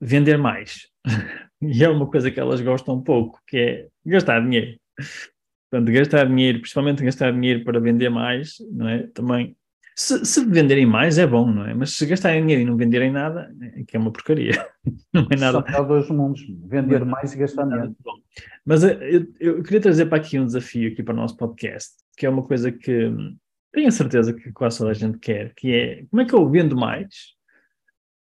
vender mais. e é uma coisa que elas gostam pouco, que é gastar dinheiro. Portanto, gastar dinheiro, principalmente gastar dinheiro para vender mais, não é? Também, se, se venderem mais é bom, não é? Mas se gastarem dinheiro e não venderem nada, é que é uma porcaria. Não é nada. Só há dois mundos, vender mais e gastar menos. Mas eh, eu, eu, queria trazer para aqui um desafio aqui para o nosso podcast, que é uma coisa que hum, tenho a certeza que quase toda a gente quer, que é como é que eu vendo mais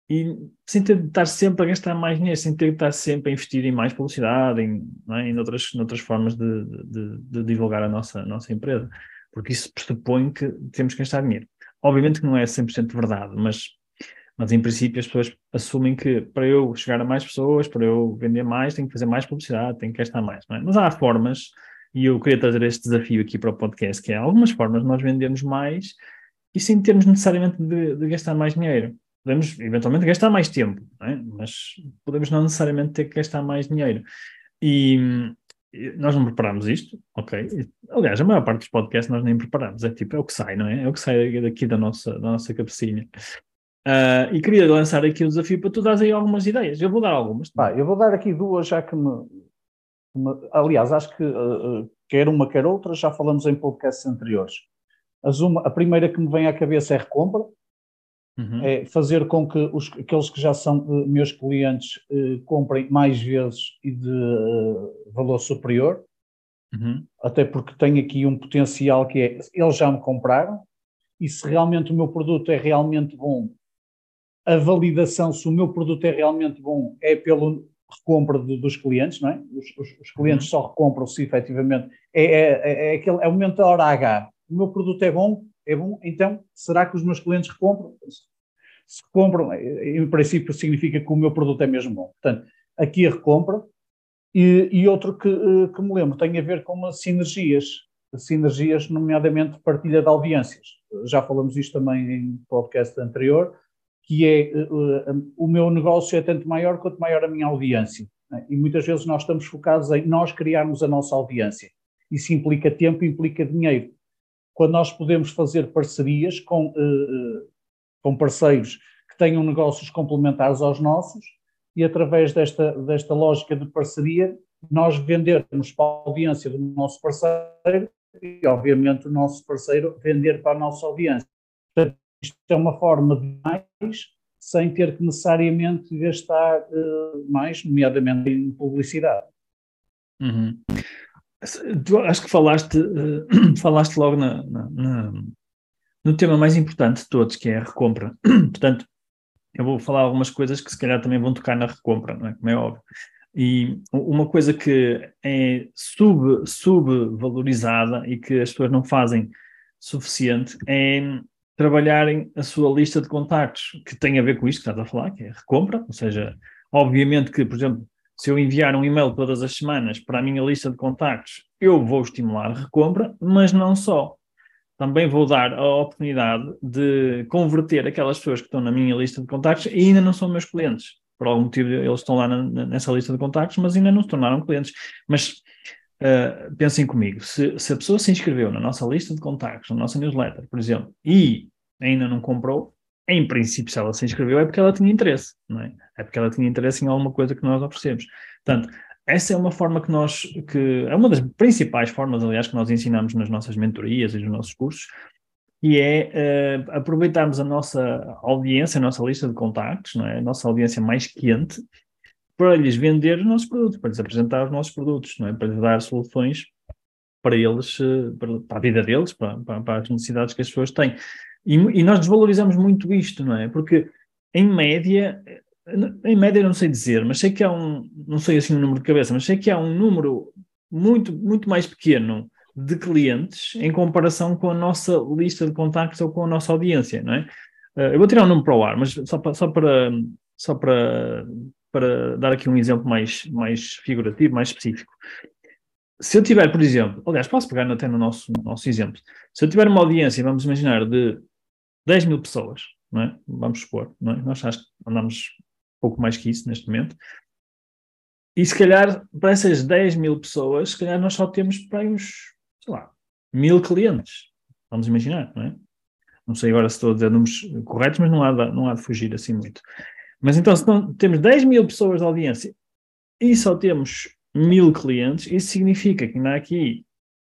e sem ter de estar sempre a gastar mais dinheiro, sem ter de estar sempre a investir em mais publicidade, em, é? em outras, outras formas de, de, de, divulgar a nossa, a nossa empresa. Porque isso pressupõe que temos que gastar dinheiro. Obviamente que não é 100% verdade, mas, mas em princípio as pessoas assumem que para eu chegar a mais pessoas, para eu vender mais, tenho que fazer mais publicidade, tenho que gastar mais. É? Mas há formas, e eu queria trazer este desafio aqui para o podcast, que é algumas formas de nós vendermos mais e sem termos necessariamente de, de gastar mais dinheiro podemos eventualmente gastar mais tempo, é? mas podemos não necessariamente ter que gastar mais dinheiro. E, nós não preparamos isto, ok? Aliás, a maior parte dos podcasts nós nem preparamos, é tipo, é o que sai, não é? É o que sai daqui da nossa, da nossa cabecinha. Uh, e queria lançar aqui o desafio para tu dares aí algumas ideias. Eu vou dar algumas. Eu vou dar aqui duas, já que me. me aliás, acho que uh, quer uma, quer outra, já falamos em podcasts anteriores. Uma, a primeira que me vem à cabeça é recompra, Uhum. É fazer com que os, aqueles que já são uh, meus clientes uh, comprem mais vezes e de uh, valor superior, uhum. até porque tem aqui um potencial que é, eles já me compraram, e se realmente o meu produto é realmente bom, a validação se o meu produto é realmente bom é pelo recompra dos clientes, não é? Os, os, os clientes uhum. só recompram se efetivamente é, é, é, é, aquele, é o momento da hora H. O meu produto é bom, é bom, então será que os meus clientes recompram? Se compram, em princípio significa que o meu produto é mesmo bom. Portanto, aqui a recompra. E, e outro que, eh, que me lembro tem a ver com as sinergias, sinergias, nomeadamente partilha de audiências. Já falamos isto também em podcast anterior, que é uh, o meu negócio é tanto maior quanto maior a minha audiência. Né? E muitas vezes nós estamos focados em nós criarmos a nossa audiência. Isso implica tempo, implica dinheiro quando nós podemos fazer parcerias com, uh, com parceiros que tenham negócios complementares aos nossos e através desta, desta lógica de parceria nós vendermos para a audiência do nosso parceiro e obviamente o nosso parceiro vender para a nossa audiência. Portanto, isto é uma forma de mais sem ter que necessariamente gastar uh, mais, nomeadamente em publicidade. Uhum. Acho que falaste, uh, falaste logo na, na, no tema mais importante de todos, que é a recompra. Portanto, eu vou falar algumas coisas que se calhar também vão tocar na recompra, não é? como é óbvio. E uma coisa que é sub, subvalorizada e que as pessoas não fazem suficiente é trabalharem a sua lista de contactos, que tem a ver com isto que estás a falar, que é a recompra, ou seja, obviamente que, por exemplo, se eu enviar um e-mail todas as semanas para a minha lista de contactos, eu vou estimular a recompra, mas não só. Também vou dar a oportunidade de converter aquelas pessoas que estão na minha lista de contactos e ainda não são meus clientes. Por algum motivo eles estão lá na, nessa lista de contactos, mas ainda não se tornaram clientes. Mas uh, pensem comigo, se, se a pessoa se inscreveu na nossa lista de contactos, na nossa newsletter, por exemplo, e ainda não comprou, em princípio, se ela se inscreveu, é porque ela tinha interesse, não é? É porque ela tinha interesse em alguma coisa que nós oferecemos. Portanto, essa é uma forma que nós, que é uma das principais formas, aliás, que nós ensinamos nas nossas mentorias e nos nossos cursos, e é uh, aproveitarmos a nossa audiência, a nossa lista de contactos, não é? a nossa audiência mais quente, para lhes vender os nossos produtos, para lhes apresentar os nossos produtos, não é? para lhes dar soluções para eles, eh, para, a vida deles, para, para, para, as necessidades que as pessoas têm. E, e, nós desvalorizamos muito isto, não é? Porque, em média, em média não sei dizer, mas sei que há um, não sei assim o número de cabeça, mas sei que há um número muito, muito mais pequeno de clientes em comparação com a nossa lista de contactos ou com a nossa audiência, não é? Eh, eu vou tirar um número para o ar, mas só para, só para, só para, para dar aqui um exemplo mais, mais figurativo, mais específico. Se eu tiver, por exemplo, aliás, posso pegar até no nosso, no nosso exemplo, se eu tiver uma audiência, vamos imaginar, de 10 mil pessoas, não é? vamos supor, não é? nós acho que andamos pouco mais que isso neste momento, e se calhar, para essas 10 mil pessoas, se calhar nós só temos para uns, sei lá, mil clientes. Vamos imaginar, não é? Não sei agora se estou a dizer números corretos, mas não há de, não há de fugir assim muito. Mas então, se não, temos 10 mil pessoas de audiência e só temos mil clientes, isso significa que ainda há aqui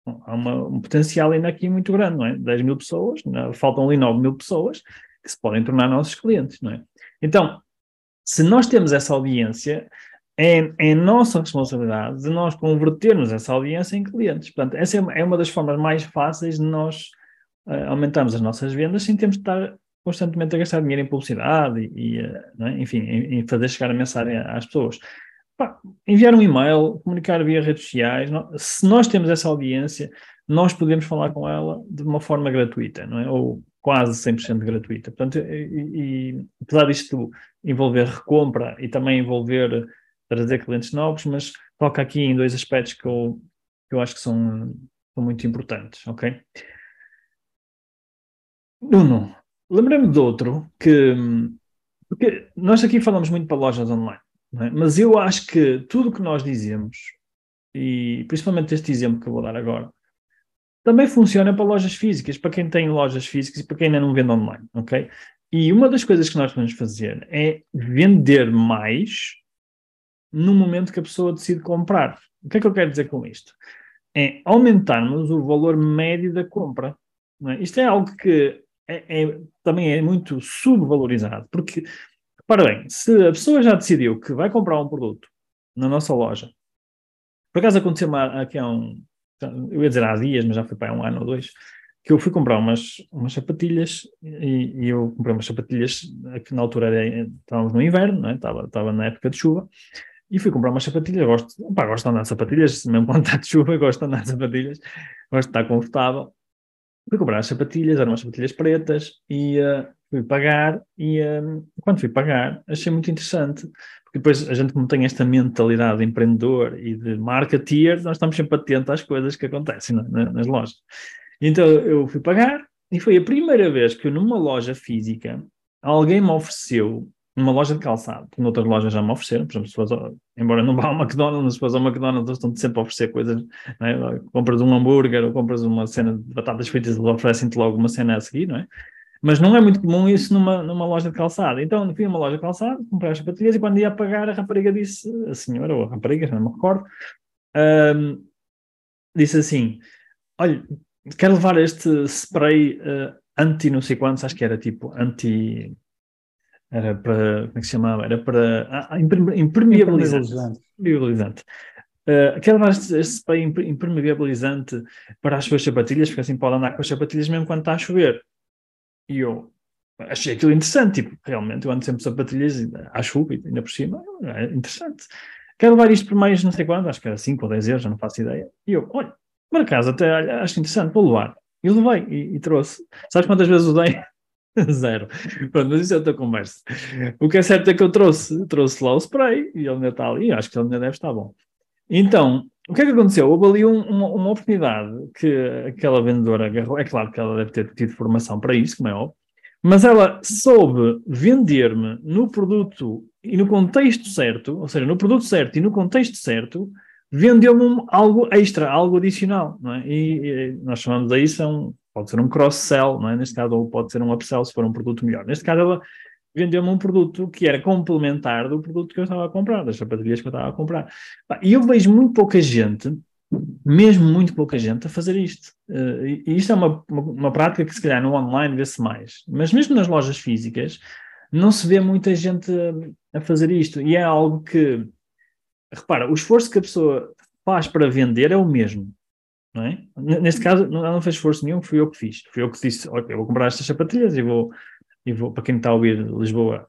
há uma, um potencial ainda aqui muito grande, não é? 10 mil pessoas, não, faltam ali 9 mil pessoas que se podem tornar nossos clientes, não é? Então, se nós temos essa audiência, é, é nossa responsabilidade de nós convertermos essa audiência em clientes. Portanto, essa é, é uma das formas mais fáceis de nós uh, aumentarmos as nossas vendas sem termos de estar constantemente a gastar dinheiro em publicidade e, e uh, é? enfim, em, em, fazer chegar a mensagem às pessoas. Pá, enviar um e-mail, comunicar via redes sociais. se nós temos essa audiência, nós podemos falar com ela de uma forma gratuita, não é? Ou quase 100% gratuita. Portanto, e, e, apesar disto envolver recompra e também envolver trazer clientes novos, mas toca aqui em dois aspectos que eu, que eu acho que são, são muito importantes, ok? Nuno, lembrei-me de outro que, porque nós aqui falamos muito para lojas online, é? mas eu acho que tudo que nós dizemos, e principalmente este exemplo que eu vou dar agora, também funciona para lojas físicas, para quem tem lojas físicas e para quem ainda não vende online, ok? E uma das coisas que nós podemos fazer é vender mais no momento que a pessoa decide comprar. O que é que eu quero dizer com isto? É aumentarmos o valor médio da compra. É? Isto é algo que é, é, também é muito subvalorizado, porque, para bem, se a pessoa já decidiu que vai comprar um produto na nossa loja, por acaso aconteceu aqui há um, eu ia dizer há dias, mas já foi para um ano ou dois, que eu fui comprar umas, umas sapatilhas e, e eu comprei umas sapatilhas que na altura era, estávamos no inverno, não é? estava, estava na época de chuva, e fui comprar umas sapatilhas, gosto, opa, gosto de andar de sapatilhas, mesmo quando está de chuva, gosto de andar de sapatilhas, gosto de estar confortável. Fui comprar as sapatilhas, eram umas sapatilhas pretas, e uh, fui pagar, e uh, quando fui pagar, achei muito interessante, porque depois a gente como tem esta mentalidade de empreendedor e de marketeer, nós estamos sempre atentos às coisas que acontecem na, nas lojas. Então eu fui pagar, e foi a primeira vez que numa loja física, alguém me ofereceu numa loja de calçado, que noutras lojas já me ofereceram, por exemplo, se embora não vá ao McDonald's, se fores ao McDonald's, estão sempre a oferecer coisas, é? compras um hambúrguer ou compras uma cena de batatas fritas, eles oferecem-te logo uma cena a seguir, não é? Mas não é muito comum isso numa, numa loja de calçado. Então, fui a uma loja de calçado, comprei as sapatilhas e quando ia pagar, a rapariga disse, a senhora ou a rapariga, não me recordo, um, disse assim: Olha, quero levar este spray uh, anti não sei quantos, acho que era tipo anti era para, como é que se chamava? Era para ah, ah impermeabilizante. Impermeabilizante. Uh, quero dar este, este spray impermeabilizante para as suas sapatilhas, porque assim pode andar com as sapatilhas mesmo quando está a chover. E eu achei aquilo interessante, tipo, realmente eu ando sempre sapatilhas à chuva ainda por cima, é interessante. Quero levar isto por mais não sei quanto, acho que era 5 ou 10 euros, já não faço ideia. E eu, olha, por acaso até acho interessante, vou levar. E levei e, e trouxe. Sabes quantas vezes usei? Zero. Pronto, mas isso é outra conversa. O que é certo é que eu trouxe, trouxe lá o spray e ele ainda está ali, acho que ele ainda deve estar bom. Então, o que é que aconteceu? Houve ali um, uma, uma, oportunidade que aquela vendedora agarrou. É claro que ela deve ter tido formação para isso, como é óbvio, mas ela soube vender-me no produto e no contexto certo, ou seja, no produto certo e no contexto certo, vendeu-me algo extra, algo adicional, não é? E, e nós chamamos a isso é um, Pode ser um cross-sell, é? Neste caso, ou pode ser um upsell se for um produto melhor. Neste caso, ela vendeu-me um produto que era complementar do produto que eu estava a comprar, das sapatilhas que eu estava a comprar. E eu vejo muito pouca gente, mesmo muito pouca gente, a fazer isto. Uh, e isto é uma, uma, uma, prática que, se calhar, no online vê-se mais. Mas mesmo nas lojas físicas, não se vê muita gente a, fazer isto. E é algo que, repara, o esforço que a pessoa faz para vender é o mesmo não é? Neste caso, ela não fez esforço nenhum, fui eu que fiz. Fui eu que disse, ok, vou comprar estas sapatilhas e vou, e vou para quem está a ouvir Lisboa,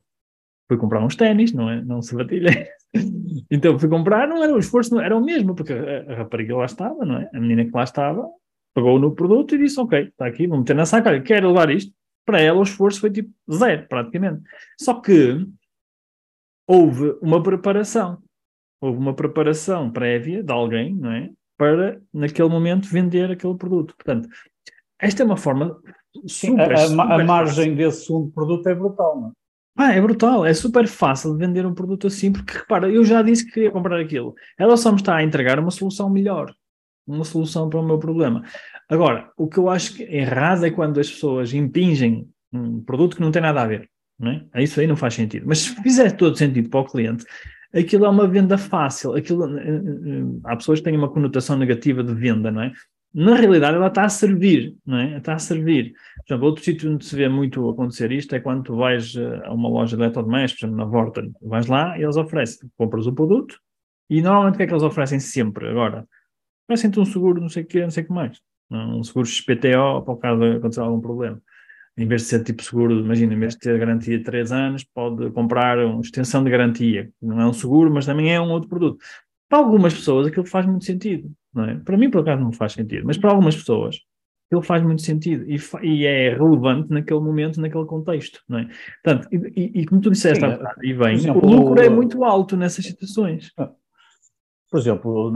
fui comprar uns ténis, não é? Não sapatilha. então fui comprar, não era o esforço, não era o mesmo, porque a, a rapariga lá estava, não é? A menina que lá estava, pagou no produto e disse, ok, está aqui, vou meter na saca, olha, quero levar isto. Para ela o esforço foi tipo zero, praticamente. Só que houve uma preparação. Houve uma preparação prévia de alguém, não é? Para, naquele momento, vender aquele produto. Portanto, esta é uma forma super, a, a, margem desse segundo produto é brutal, não é? Ah, é brutal, é super fácil de vender um produto assim, porque repara, eu já disse que queria comprar aquilo. Ela só me está a entregar uma solução melhor, uma solução para o meu problema. Agora, o que eu acho que é errado é quando as pessoas impingem um produto que não tem nada a ver. Não é? Isso aí não faz sentido. Mas se fizer todo sentido para o cliente, aquilo é uma venda fácil. Aquilo, eh, eh, há pessoas que têm uma conotação negativa de venda, não é? Na realidade ela está a servir, não é? Está a servir. Por exemplo, outro sítio onde se vê muito acontecer isto é quando tu vais eh, a uma loja de eletrodomésticos, por exemplo, na Vorten, vais lá e eles oferecem, compras o produto e normalmente o que é que eles oferecem sempre agora? Oferecem-te um seguro, não sei o quê, não sei o que mais. Um seguro XPTO para o caso de acontecer algum problema. Em vez de ser tipo seguro, imagina, em vez de ter garantia de 3 anos, pode comprar uma extensão de garantia. Não é um seguro, mas também é um outro produto. Para algumas pessoas aquilo faz muito sentido. É? Para mim, por acaso, não faz sentido, mas para algumas pessoas ele faz muito sentido e, e, é relevante naquele momento, naquele contexto, não é? Portanto, e, e, e como tu disseste, Sim, e bem, exemplo, o lucro é muito alto nessas situações. Ah, por exemplo,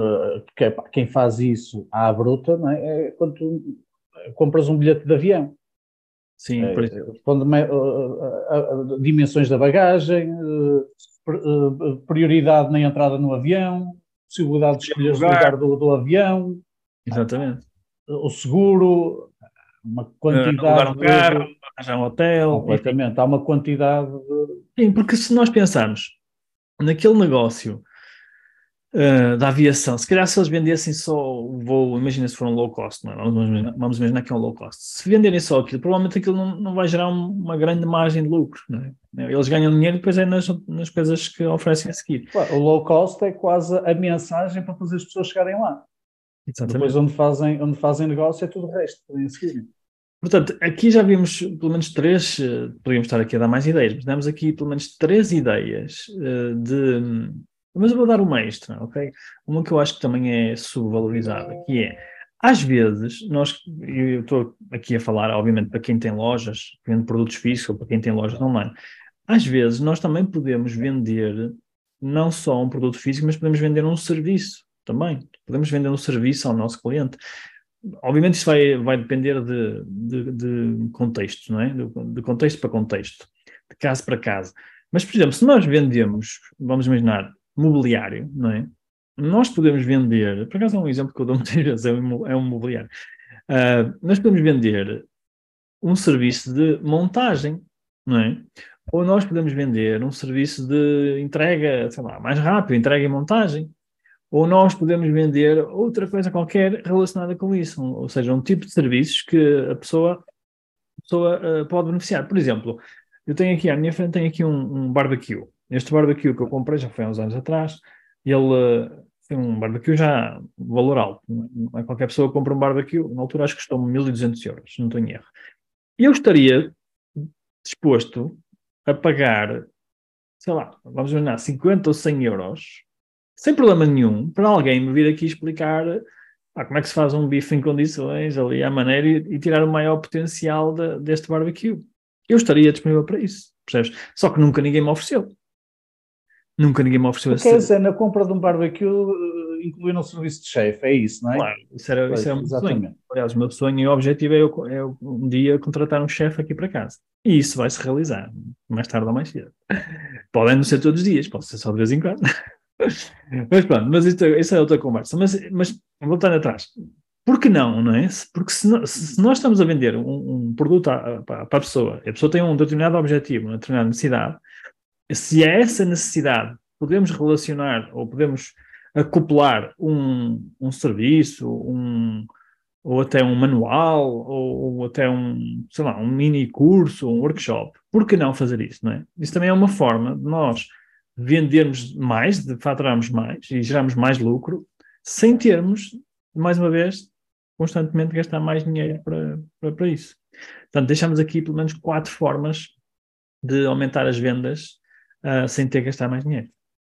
quem faz isso à bruta não é? é quando tu compras um bilhete de avião. Sim, é, quando, dimensões da bagagem, eh, eh, prioridade na entrada no avião, possibilidade de escolher o lugar do, do avião. Exatamente. O seguro, uma quantidade. Alugar um carro, arranjar um hotel. Completamente. Há uma quantidade. De... Sim, porque se nós pensarmos naquele negócio uh, da aviação, se calhar se eles vendessem só o voo, imagina se for um low cost, não é? vamos, imaginar, vamos imaginar que é um low cost. Se venderem só aquilo, provavelmente aquilo não, não vai gerar um, uma grande margem de lucro. Não é? Eles ganham dinheiro e depois é nas, nas coisas que oferecem a seguir. O low cost é quase a mensagem para fazer as pessoas chegarem lá. Exatamente. Depois onde fazem, onde fazem negócio é tudo o resto, podem seguir. Portanto, aqui já vimos pelo menos três, eh, podíamos estar aqui a dar mais ideias, mas damos aqui pelo menos três ideias uh, de mas eu vou dar uma extra, ok? Uma que eu acho que também é subvalorizada, que é, às vezes, nós, eu estou aqui a falar, obviamente, para quem tem lojas, vende produtos físicos, ou para quem tem lojas online, às vezes nós também podemos vender não só um produto físico, mas podemos vender um serviço também. Podemos vender um serviço ao nosso cliente. Obviamente isso vai, vai depender de, de, de contexto, não é? De, de contexto para contexto, de caso para caso. Mas, por exemplo, se nós vendemos, vamos imaginar, mobiliário, não é? Nós podemos vender, por acaso é um exemplo que eu dou muitas vezes, é um, é mobiliário. Uh, nós podemos vender um serviço de montagem, não é? Ou nós podemos vender um serviço de entrega, sei lá, mais rápido, entrega e montagem. Ou nós podemos vender outra coisa qualquer relacionada com isso, ou seja, um tipo de serviços que a pessoa, a pessoa uh, pode beneficiar. Por exemplo, eu tenho aqui à minha frente tenho aqui um, um barbecue. Este barbecue que eu comprei já foi há uns anos atrás, ele foi um barbecue já valor alto. Não é qualquer pessoa que compra um barbecue, na altura acho que custou-me 1200 euros, não tenho erro. E eu estaria disposto a pagar, sei lá, vamos imaginar, 50 ou 100 euros, sem problema nenhum, para alguém me vir aqui explicar ah, como é que se faz um bife em condições, ali à maneira, e, e tirar o maior potencial de, deste barbecue. Eu estaria disponível para isso, percebes? Só que nunca ninguém me ofereceu. Nunca ninguém me ofereceu. Quer dizer, na compra de um barbecue uh, incluir um serviço de chefe, é isso, não é? Claro, isso era, pois, isso era um sonho. Aliás, o meu sonho e objetivo é, eu, é um dia contratar um chefe aqui para casa. E isso vai se realizar, mais tarde ou mais cedo. Podem não ser todos os dias, pode ser só de vez em quando. mas pronto, mas isto, isso é outra conversa. Mas, mas voltando atrás, por que não, não é? Porque se, se nós estamos a vender um, um produto para a pessoa, a pessoa tem um determinado objetivo, uma determinada necessidade, se é essa necessidade podemos relacionar ou podemos acoplar um, um serviço, um, ou até um manual, ou, ou, até um, sei lá, um mini curso, um workshop, por que não fazer isso, não é? Isso também é uma forma de nós vendermos mais, de faturarmos mais e gerarmos mais lucro, sem termos, mais uma vez, constantemente gastar mais dinheiro para, para, para isso. Portanto, deixamos aqui pelo menos quatro formas de aumentar as vendas uh, sem ter que gastar mais dinheiro.